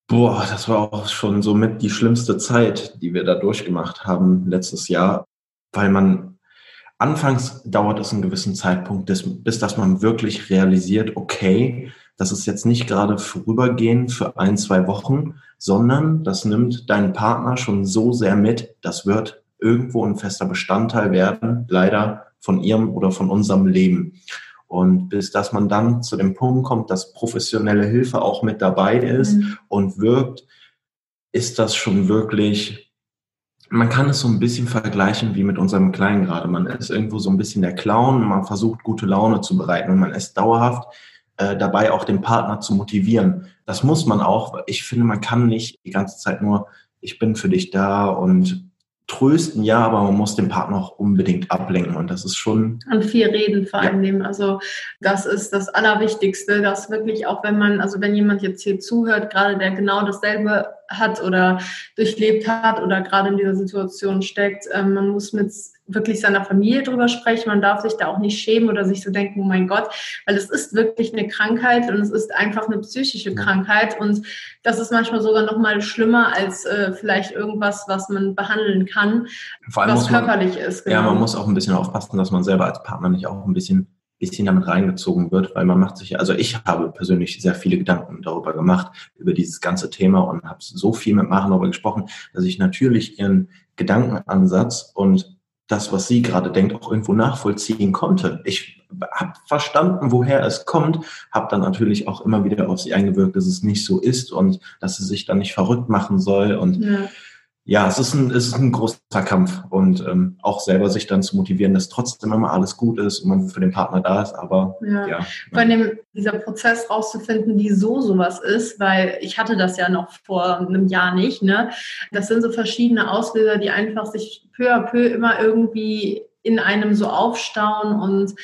boah, das war auch schon somit die schlimmste Zeit, die wir da durchgemacht haben letztes Jahr, weil man anfangs dauert es einen gewissen Zeitpunkt, bis dass man wirklich realisiert, okay, das ist jetzt nicht gerade vorübergehend für ein, zwei Wochen, sondern das nimmt deinen Partner schon so sehr mit, das wird irgendwo ein fester Bestandteil werden, leider von ihrem oder von unserem Leben. Und bis dass man dann zu dem Punkt kommt, dass professionelle Hilfe auch mit dabei ist mhm. und wirkt, ist das schon wirklich, man kann es so ein bisschen vergleichen wie mit unserem Kleinen gerade. Man ist irgendwo so ein bisschen der Clown, man versucht gute Laune zu bereiten und man ist dauerhaft äh, dabei auch den Partner zu motivieren. Das muss man auch. Ich finde, man kann nicht die ganze Zeit nur, ich bin für dich da und trösten, ja, aber man muss den Partner auch unbedingt ablenken und das ist schon. An viel reden vor allem. Ja. Also das ist das Allerwichtigste, dass wirklich auch wenn man, also wenn jemand jetzt hier zuhört, gerade der genau dasselbe hat oder durchlebt hat oder gerade in dieser Situation steckt, äh, man muss mit wirklich seiner Familie drüber sprechen. Man darf sich da auch nicht schämen oder sich so denken, oh mein Gott, weil es ist wirklich eine Krankheit und es ist einfach eine psychische Krankheit und das ist manchmal sogar noch mal schlimmer als äh, vielleicht irgendwas, was man behandeln kann, Vor allem was körperlich man, ist. Genau. Ja, man muss auch ein bisschen aufpassen, dass man selber als Partner nicht auch ein bisschen bisschen damit reingezogen wird, weil man macht sich, also ich habe persönlich sehr viele Gedanken darüber gemacht, über dieses ganze Thema und habe so viel mit Maren darüber gesprochen, dass ich natürlich ihren Gedankenansatz und das, was sie gerade denkt, auch irgendwo nachvollziehen konnte. Ich habe verstanden, woher es kommt, habe dann natürlich auch immer wieder auf sie eingewirkt, dass es nicht so ist und dass sie sich dann nicht verrückt machen soll und ja ja, es ist ein, es ist ein großer Kampf und ähm, auch selber sich dann zu motivieren, dass trotzdem immer alles gut ist und man für den Partner da ist, aber ja. ja Vor allem dieser Prozess rauszufinden, wieso sowas ist, weil ich hatte das ja noch vor einem Jahr nicht, ne? Das sind so verschiedene Auslöser, die einfach sich peu à peu immer irgendwie in einem so aufstauen und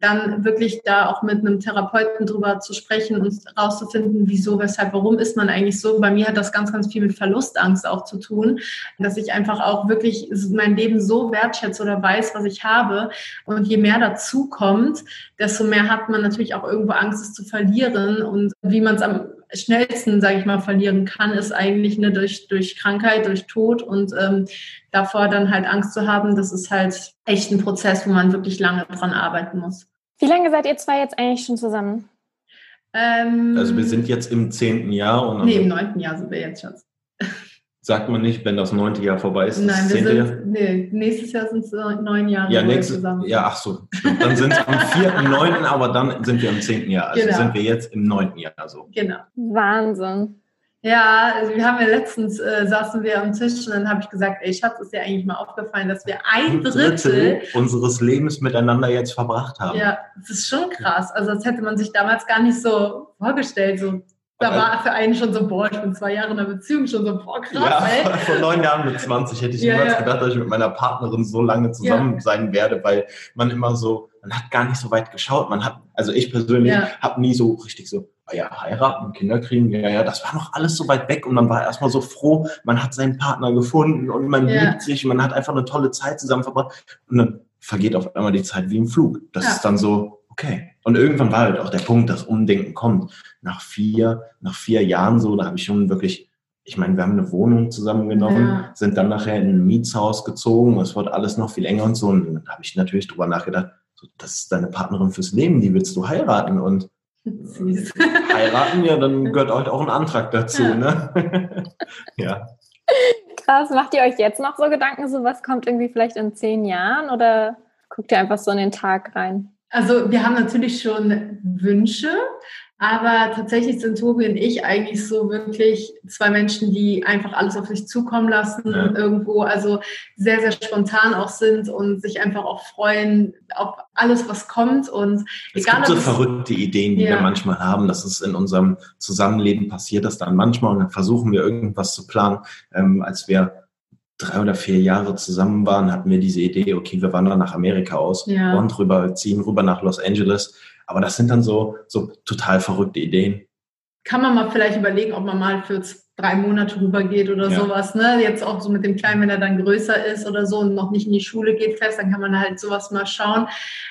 dann wirklich da auch mit einem Therapeuten drüber zu sprechen und rauszufinden, wieso, weshalb, warum ist man eigentlich so. Bei mir hat das ganz, ganz viel mit Verlustangst auch zu tun, dass ich einfach auch wirklich mein Leben so wertschätze oder weiß, was ich habe. Und je mehr dazu kommt, desto mehr hat man natürlich auch irgendwo Angst, es zu verlieren. Und wie man es am schnellsten, sage ich mal, verlieren kann, ist eigentlich ne, durch, durch Krankheit, durch Tod und ähm, davor dann halt Angst zu haben, das ist halt echt ein Prozess, wo man wirklich lange dran arbeiten muss. Wie lange seid ihr zwei jetzt eigentlich schon zusammen? Ähm, also wir sind jetzt im zehnten Jahr. Und nee, im neunten Jahr sind wir jetzt schon. Sagt man nicht, wenn das neunte Jahr vorbei ist? Nein, wir sind, Jahr? Nee, nächstes Jahr sind es neun Jahre ja, nächstes, zusammen. Ja, ach so. Dann sind es am vierten, neunten, aber dann sind wir im zehnten Jahr. Also genau. sind wir jetzt im neunten Jahr so. Genau. Wahnsinn. Ja, also wir haben ja letztens äh, saßen wir am Tisch und dann habe ich gesagt, ey Schatz, ist dir eigentlich mal aufgefallen, dass wir ein Drittel, Drittel, unseres Lebens miteinander jetzt verbracht haben. Ja, das ist schon krass. Also das hätte man sich damals gar nicht so vorgestellt. So, da war für einen schon so, boah, ich bin zwei Jahre in einer Beziehung, schon so, boah, krass, ja, ey. Vor neun Jahren mit 20 hätte ich ja, niemals ja. gedacht, dass ich mit meiner Partnerin so lange zusammen ja. sein werde, weil man immer so, man hat gar nicht so weit geschaut. Man hat, also ich persönlich habe nie so richtig so, ah ja, heiraten, Kinder kriegen, ja, ja, das war noch alles so weit weg und man war erstmal so froh, man hat seinen Partner gefunden und man liebt sich, man hat einfach eine tolle Zeit zusammen verbracht und dann vergeht auf einmal die Zeit wie im Flug. Das ist dann so, okay. Und irgendwann war halt auch der Punkt, dass Umdenken kommt. Nach vier, nach vier Jahren so, da habe ich schon wirklich, ich meine, wir haben eine Wohnung zusammengenommen, ja. sind dann nachher in ein Mietshaus gezogen, es wurde alles noch viel enger und so. Und dann habe ich natürlich drüber nachgedacht, so, das ist deine Partnerin fürs Leben, die willst du heiraten und Süß. heiraten, ja, dann gehört halt auch ein Antrag dazu, ja. ne? ja. Krass, macht ihr euch jetzt noch so Gedanken, so was kommt irgendwie vielleicht in zehn Jahren oder guckt ihr einfach so in den Tag rein? Also wir haben natürlich schon Wünsche, aber tatsächlich sind Tobi und ich eigentlich so wirklich zwei Menschen, die einfach alles auf sich zukommen lassen ja. und irgendwo also sehr, sehr spontan auch sind und sich einfach auch freuen auf alles, was kommt. Und es egal, gibt so verrückte Ideen, die ja. wir manchmal haben. Das ist in unserem Zusammenleben passiert das dann manchmal und dann versuchen wir irgendwas zu planen. Ähm, als wir drei oder vier Jahre zusammen waren, hatten wir diese Idee, okay, wir wandern nach Amerika aus ja. und rüber, ziehen rüber nach Los Angeles aber das sind dann so, so total verrückte Ideen. Kann man mal vielleicht überlegen, ob man mal für drei Monate rübergeht oder ja. sowas. Ne? Jetzt auch so mit dem Kleinen, wenn er dann größer ist oder so und noch nicht in die Schule geht fest, dann kann man halt sowas mal schauen.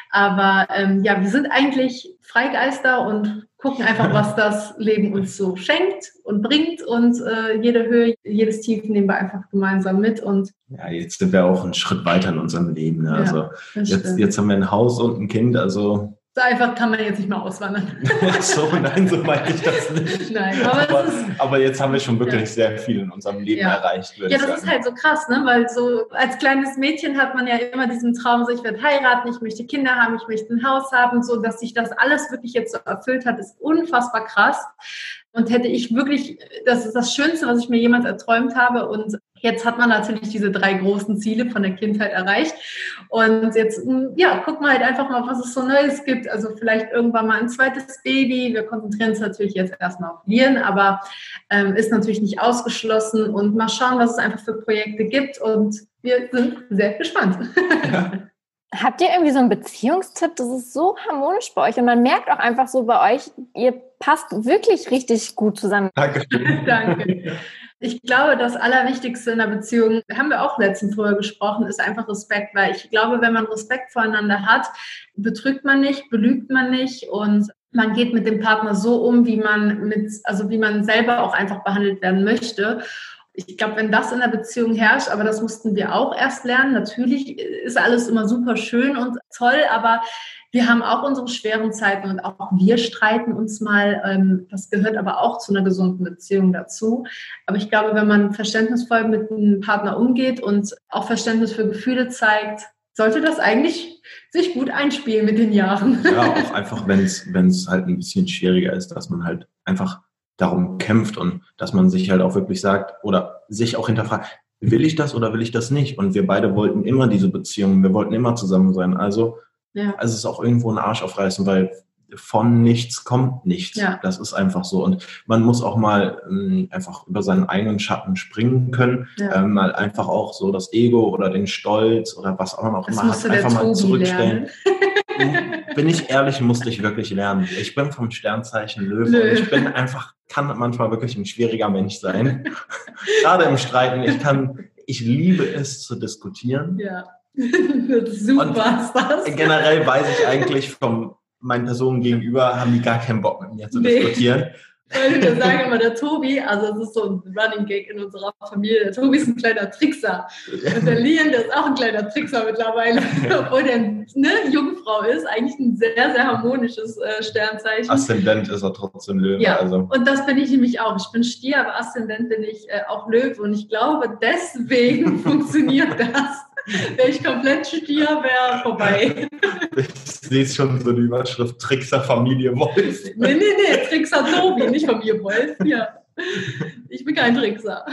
Aber ähm, ja, wir sind eigentlich Freigeister und gucken einfach, was das Leben uns so schenkt und bringt. Und äh, jede Höhe, jedes Tief nehmen wir einfach gemeinsam mit. Und ja, jetzt sind wir auch einen Schritt weiter in unserem Leben. Ne? Also ja, jetzt, jetzt haben wir ein Haus und ein Kind. Also so einfach kann man jetzt nicht mal auswandern. so, nein, so meine ich das nicht. Nein, aber, aber, ist, aber jetzt haben wir schon wirklich ja. sehr viel in unserem Leben ja. erreicht. Ja, das sagen. ist halt so krass, ne? weil so als kleines Mädchen hat man ja immer diesen Traum, so ich werde heiraten, ich möchte Kinder haben, ich möchte ein Haus haben, so dass sich das alles wirklich jetzt so erfüllt hat, ist unfassbar krass. Und hätte ich wirklich, das ist das Schönste, was ich mir jemals erträumt habe. Und Jetzt hat man natürlich diese drei großen Ziele von der Kindheit erreicht. Und jetzt, hm, ja, gucken wir halt einfach mal, was es so Neues gibt. Also vielleicht irgendwann mal ein zweites Baby. Wir konzentrieren uns natürlich jetzt erstmal auf Viren, aber ähm, ist natürlich nicht ausgeschlossen. Und mal schauen, was es einfach für Projekte gibt. Und wir sind sehr gespannt. Ja. Habt ihr irgendwie so einen Beziehungstipp? Das ist so harmonisch bei euch und man merkt auch einfach so bei euch, ihr passt wirklich richtig gut zusammen. Danke. Danke. Ich glaube, das Allerwichtigste in der Beziehung, haben wir auch letztens vorher gesprochen, ist einfach Respekt, weil ich glaube, wenn man Respekt voreinander hat, betrügt man nicht, belügt man nicht und man geht mit dem Partner so um, wie man mit, also wie man selber auch einfach behandelt werden möchte. ich glaube, wenn das in der Beziehung herrscht, aber das mussten wir auch erst lernen. Natürlich ist alles immer super schön und toll, aber wir haben auch unsere schweren Zeiten und auch wir streiten uns mal. Ähm, das gehört aber auch zu einer gesunden Beziehung dazu. Aber ich glaube, wenn man verständnisvoll mit einem Partner umgeht und auch Verständnis für Gefühle zeigt, sollte das eigentlich sich gut einspielen mit den Jahren. Ja, auch einfach, wenn es halt ein bisschen schwieriger ist, dass man halt einfach darum kämpft und dass man sich halt auch wirklich sagt oder sich auch hinterfragt, will ich das oder will ich das nicht? Und wir beide wollten immer diese Beziehung, wir wollten immer zusammen sein. Also, ja. also es ist auch irgendwo ein Arsch aufreißen, weil von nichts kommt nichts. Ja. Das ist einfach so. Und man muss auch mal ähm, einfach über seinen eigenen Schatten springen können. Ja. Ähm, mal einfach auch so das Ego oder den Stolz oder was auch immer auch immer hat, einfach mal zurückstellen. bin ich ehrlich, musste ich wirklich lernen. Ich bin vom Sternzeichen Löwe und ich bin einfach, kann manchmal wirklich ein schwieriger Mensch sein. Gerade im Streiten. Ich kann, ich liebe es zu diskutieren. Ja. Super und. Generell weiß ich eigentlich vom meinen Personen gegenüber haben die gar keinen Bock mit mir zu nee. diskutieren. Weil wir sagen immer, der Tobi, also es ist so ein Running Gag in unserer Familie, der Tobi ist ein kleiner Trickser. Und der Lian, der ist auch ein kleiner Trickser mittlerweile, obwohl der eine Jungfrau ist, eigentlich ein sehr, sehr harmonisches äh, Sternzeichen. Aszendent ist er trotzdem Löwe. Ja, also. und das bin ich nämlich auch. Ich bin Stier, aber Aszendent bin ich äh, auch Löwe und ich glaube, deswegen funktioniert das. Wäre ich komplett Stier, wäre vorbei. Ich sehe schon so die Überschrift Trickser Familie Wolf. Nee, nee, nee, Trickser Tobi, nicht Familie Wolf. Ja. Ich bin kein Trickser.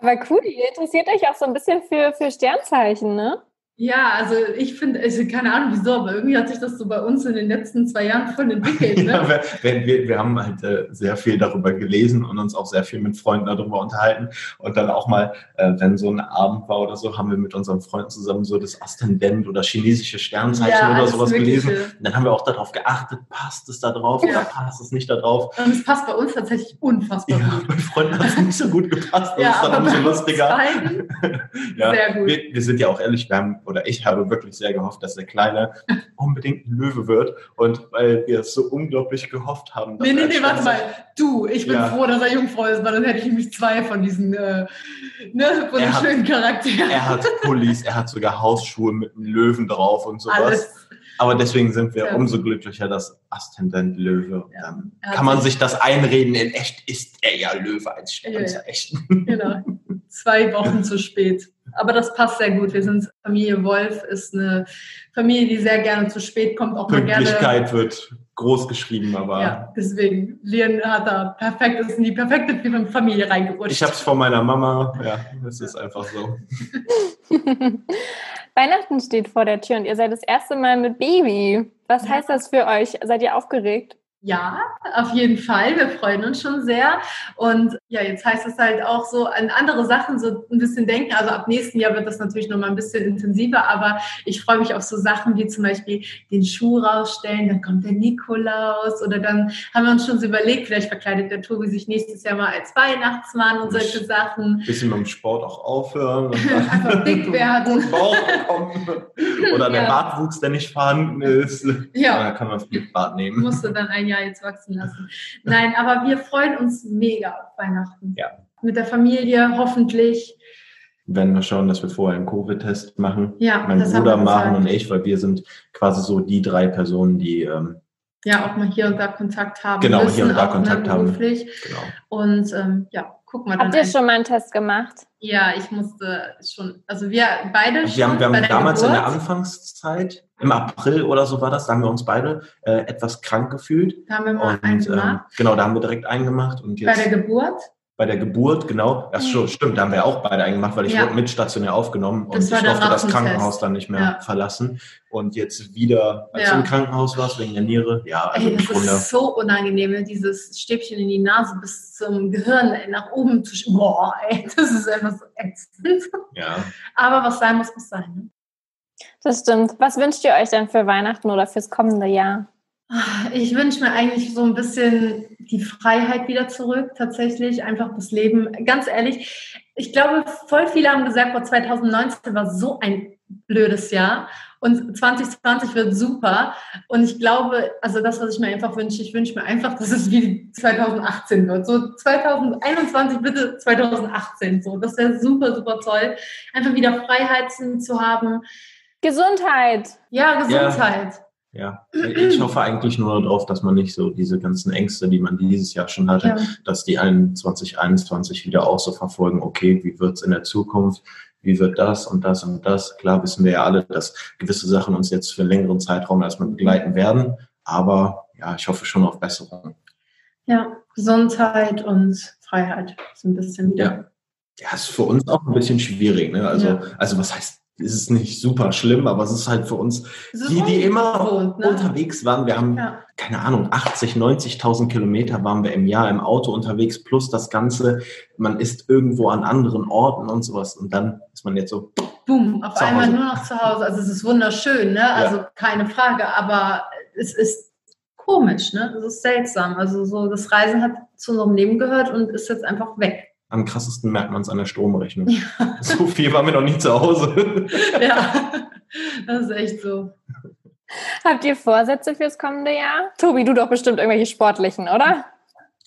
Aber cool, ihr interessiert euch auch so ein bisschen für, für Sternzeichen, ne? Ja, also ich finde, also keine Ahnung wieso, aber irgendwie hat sich das so bei uns in den letzten zwei Jahren voll entwickelt. Ne? ja, wir, wir, wir haben halt äh, sehr viel darüber gelesen und uns auch sehr viel mit Freunden darüber unterhalten. Und dann auch mal, äh, wenn so ein Abend war oder so, haben wir mit unseren Freunden zusammen so das Aszendent oder chinesische Sternzeichen ja, oder sowas gelesen. Und dann haben wir auch darauf geachtet, passt es da drauf ja. oder passt es nicht da drauf. Und es passt bei uns tatsächlich unfassbar ja, gut. Bei Freunden hat es nicht so gut gepasst. Das ja, ist dann umso lustiger. ja, sehr gut. Wir, wir sind ja auch ehrlich, wir haben oder ich habe wirklich sehr gehofft, dass der Kleine unbedingt ein Löwe wird. Und weil wir es so unglaublich gehofft haben. Nee, nee, nee, warte mal. Du, ich bin ja. froh, dass er Jungfrau ist, weil dann hätte ich nämlich zwei von diesen äh, ne, von den schönen Charakteren. Er hat Pullis, er hat sogar Hausschuhe mit einem Löwen drauf und sowas. Alles. Aber deswegen sind wir ja. umso glücklicher, dass Aszendent Löwe. Ja. Dann kann man sich das einreden. In echt ist er ja Löwe als Sternzeichen. Ja, genau. Zwei Wochen zu spät aber das passt sehr gut. Wir sind Familie Wolf, ist eine Familie, die sehr gerne zu spät kommt, auch mal gerne. Pünktlichkeit wird groß geschrieben, aber. Ja, deswegen. Lian hat da perfekt, ist in die perfekte Familie reingerutscht. Ich habe es von meiner Mama, ja, es ist einfach so. Weihnachten steht vor der Tür und ihr seid das erste Mal mit Baby. Was ja. heißt das für euch? Seid ihr aufgeregt? Ja, auf jeden Fall. Wir freuen uns schon sehr. Und ja, jetzt heißt es halt auch so an andere Sachen so ein bisschen denken. Also ab nächsten Jahr wird das natürlich noch mal ein bisschen intensiver. Aber ich freue mich auf so Sachen wie zum Beispiel den Schuh rausstellen. Dann kommt der Nikolaus. Oder dann haben wir uns schon so überlegt, vielleicht verkleidet der Tobi sich nächstes Jahr mal als Weihnachtsmann und solche Sachen. Ein bisschen dem Sport auch aufhören. Einfach dick werden. Oder der ja. Bartwuchs, der nicht vorhanden ist. Ja. Dann kann man das Bart nehmen. Musste dann ein Jahr Jahr jetzt wachsen lassen. Nein, aber wir freuen uns mega auf Weihnachten. Ja. Mit der Familie hoffentlich. Wenn wir schauen, dass wir vorher einen Covid-Test machen. Ja, mein Bruder, Maren und ich, weil wir sind quasi so die drei Personen, die ähm, ja auch mal hier und da Kontakt haben. Genau, müssen, hier und da Kontakt haben. Genau. Und ähm, ja, guck mal. Habt ihr schon mal einen Test gemacht? Ja, ich musste schon, also wir beide schon. Wir haben, wir haben damals Geburt. in der Anfangszeit, im April oder so war das, da haben wir uns beide äh, etwas krank gefühlt. Da haben wir mal und, einen ähm, gemacht. Ähm, genau, da haben wir direkt einen gemacht. Und jetzt, Bei der Geburt? Bei der Geburt, genau. Das mhm. stimmt, da haben wir auch beide eingemacht, weil ich ja. wurde mit stationär aufgenommen und ich durfte das Krankenhaus dann nicht mehr ja. verlassen. Und jetzt wieder, als ja. du im Krankenhaus warst, wegen der Niere, ja, also Ey, das Grunde. ist so unangenehm, ne? dieses Stäbchen in die Nase bis zum Gehirn nach oben zu Boah, ey, das ist einfach so ätzend. Ja. Aber was sein muss, muss sein. Ne? Das stimmt. Was wünscht ihr euch denn für Weihnachten oder fürs kommende Jahr? Ich wünsche mir eigentlich so ein bisschen die Freiheit wieder zurück, tatsächlich, einfach das Leben. Ganz ehrlich, ich glaube, voll viele haben gesagt, vor 2019 war so ein blödes Jahr. Und 2020 wird super. Und ich glaube, also das, was ich mir einfach wünsche, ich wünsche mir einfach, dass es wie 2018 wird. So 2021, bitte 2018. So, das wäre super, super toll. Einfach wieder Freiheiten zu haben. Gesundheit. Ja, Gesundheit. Ja. Ja, ich hoffe eigentlich nur darauf, dass man nicht so diese ganzen Ängste, die man dieses Jahr schon hatte, ja. dass die einen 2021 wieder auch so verfolgen, okay, wie wird es in der Zukunft, wie wird das und das und das. Klar wissen wir ja alle, dass gewisse Sachen uns jetzt für einen längeren Zeitraum erstmal begleiten werden, aber ja, ich hoffe schon auf Besserung. Ja, Gesundheit und Freiheit so ein bisschen wieder. Ja. Ja, ist für uns auch ein bisschen schwierig. Ne? Also, ja. also was heißt ist es nicht super schlimm, aber es ist halt für uns, die, die immer ne? unterwegs waren. Wir haben, ja. keine Ahnung, 80, 90.000 Kilometer waren wir im Jahr im Auto unterwegs, plus das Ganze, man ist irgendwo an anderen Orten und sowas. Und dann ist man jetzt so. Boom, auf einmal nur noch zu Hause. Also es ist wunderschön, ne? Also ja. keine Frage, aber es ist komisch, ne? Es ist seltsam. Also so, das Reisen hat zu unserem Leben gehört und ist jetzt einfach weg am krassesten merkt man es an der Stromrechnung. Ja. So viel war mir noch nie zu Hause. Ja, das ist echt so. Habt ihr Vorsätze fürs kommende Jahr? Tobi, du doch bestimmt irgendwelche sportlichen, oder?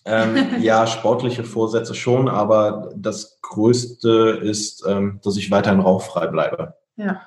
Ähm, ja, sportliche Vorsätze schon, aber das Größte ist, ähm, dass ich weiterhin rauchfrei bleibe. Ja.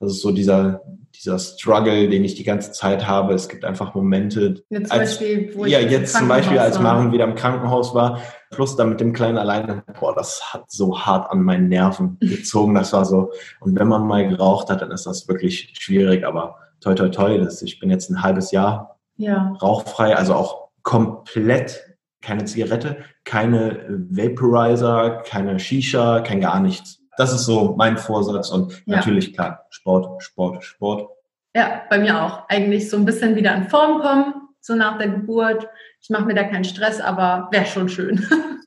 Das ist so dieser, dieser Struggle, den ich die ganze Zeit habe. Es gibt einfach Momente. Ja, zum als, Beispiel, wo ja, jetzt zum Beispiel, als Maren wieder im Krankenhaus war, plus dann mit dem Kleinen alleine, boah, das hat so hart an meinen Nerven gezogen. Das war so, und wenn man mal geraucht hat, dann ist das wirklich schwierig, aber toi, toi, toi, das, ich bin jetzt ein halbes Jahr ja. rauchfrei, also auch komplett keine Zigarette, keine Vaporizer, keine Shisha, kein gar nichts das ist so mein Vorsatz und ja. natürlich klar, Sport, Sport, Sport. Ja, bei mir auch. Eigentlich so ein bisschen wieder in Form kommen, so nach der Geburt. Ich mache mir da keinen Stress, aber wäre schon schön.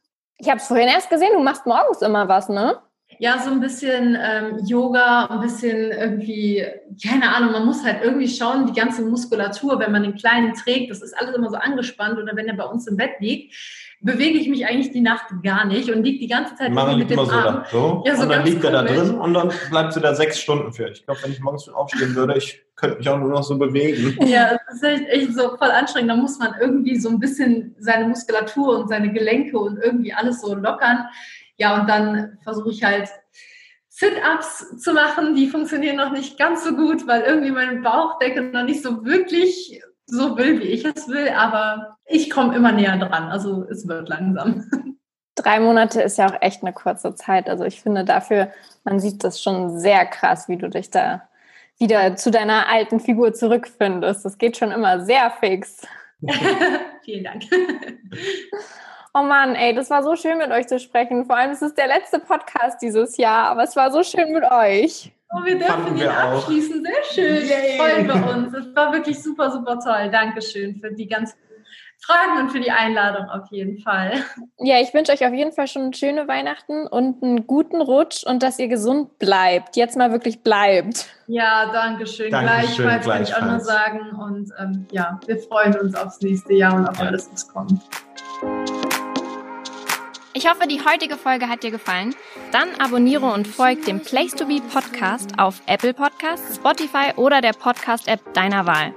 Ich habe es vorhin erst gesehen, du machst morgens immer was, ne? Ja, so ein bisschen ähm, Yoga, ein bisschen irgendwie, keine Ahnung, man muss halt irgendwie schauen, die ganze Muskulatur, wenn man den Kleinen trägt, das ist alles immer so angespannt oder wenn er bei uns im Bett liegt, bewege ich mich eigentlich die Nacht gar nicht und liege die ganze Zeit Mara mit dem immer Arm. So, so. Ja, so und dann liegt er da drin und dann bleibst du da sechs Stunden für. Ich glaube, wenn ich morgens aufstehen würde, ich könnte mich auch nur noch so bewegen. Ja, das ist echt, echt so voll anstrengend. Da muss man irgendwie so ein bisschen seine Muskulatur und seine Gelenke und irgendwie alles so lockern. Ja, und dann versuche ich halt Sit-ups zu machen. Die funktionieren noch nicht ganz so gut, weil irgendwie meine Bauchdecke noch nicht so wirklich so will, wie ich es will, aber ich komme immer näher dran. Also es wird langsam. Drei Monate ist ja auch echt eine kurze Zeit. Also ich finde dafür, man sieht das schon sehr krass, wie du dich da wieder zu deiner alten Figur zurückfindest. Das geht schon immer sehr fix. Vielen Dank. Oh Mann, ey, das war so schön mit euch zu sprechen. Vor allem, es ist der letzte Podcast dieses Jahr, aber es war so schön mit euch. Oh, wir dürfen ihn abschließen. Sehr schön. Yay. Freuen wir uns. Es war wirklich super, super toll. Dankeschön für die ganzen Fragen und für die Einladung auf jeden Fall. Ja, ich wünsche euch auf jeden Fall schon schöne Weihnachten und einen guten Rutsch und dass ihr gesund bleibt. Jetzt mal wirklich bleibt. Ja, danke schön. Dankeschön gleichfalls, kann ich auch nur sagen. Und ähm, ja, wir freuen uns aufs nächste Jahr und auf ja. alles, was kommt. Ich hoffe, die heutige Folge hat dir gefallen. Dann abonniere und folge dem Place to Be Podcast auf Apple Podcasts, Spotify oder der Podcast-App deiner Wahl.